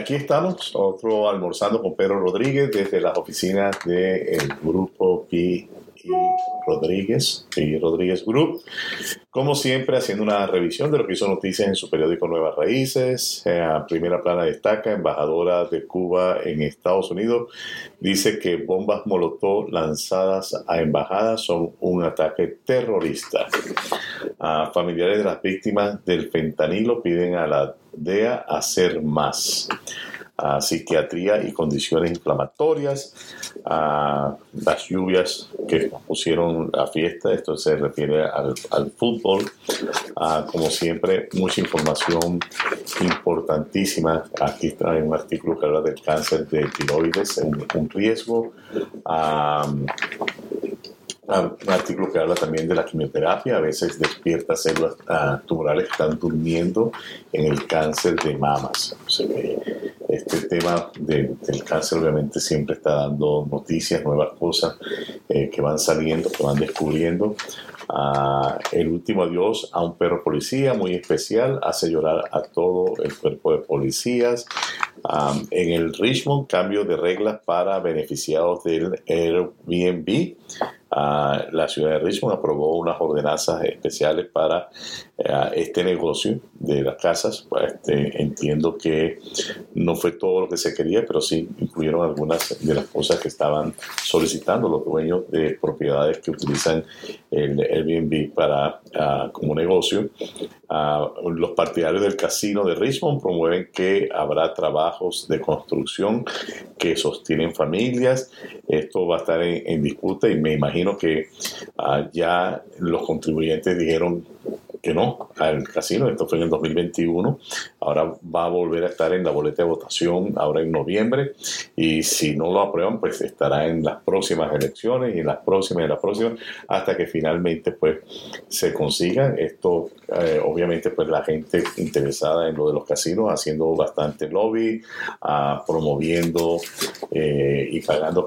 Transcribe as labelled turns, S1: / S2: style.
S1: aquí estamos, otro almorzando con Pedro Rodríguez desde las oficinas del grupo Pi Rodríguez y Rodríguez Group. Como siempre, haciendo una revisión de lo que hizo noticias en su periódico Nuevas Raíces. A primera plana destaca, embajadora de Cuba en Estados Unidos, dice que bombas Molotov lanzadas a embajadas son un ataque terrorista. Familiares de las víctimas del fentanilo piden a la DEA hacer más a psiquiatría y condiciones inflamatorias, a las lluvias que pusieron a fiesta, esto se refiere al, fútbol, como siempre, mucha información importantísima. Aquí está un artículo que habla del cáncer de tiroides, un riesgo un artículo que habla también de la quimioterapia, a veces despierta células uh, tumorales que están durmiendo en el cáncer de mamas. este tema del cáncer obviamente siempre está dando noticias, nuevas cosas eh, que van saliendo, que van descubriendo. Uh, el último adiós a un perro policía muy especial, hace llorar a todo el cuerpo de policías. Um, en el Richmond, cambio de reglas para beneficiados del Airbnb la ciudad de Richmond aprobó unas ordenanzas especiales para eh, este negocio de las casas. Este, entiendo que no fue todo lo que se quería, pero sí incluyeron algunas de las cosas que estaban solicitando los dueños de propiedades que utilizan el Airbnb para, como negocio. Ah, los partidarios del casino de Richmond promueven que habrá trabajos de construcción que sostienen familias. Esto va a estar en disputa y me imagino que ah, ya los contribuyentes dijeron que no al casino, esto fue en el 2021, ahora va a volver a estar en la boleta de votación ahora en noviembre. Y si no lo aprueban pues estará en las próximas elecciones y en las próximas y las próximas hasta que finalmente pues se consiga. Esto eh, obviamente pues la gente interesada en lo de los casinos haciendo bastante lobby, ah, promoviendo eh, y pagando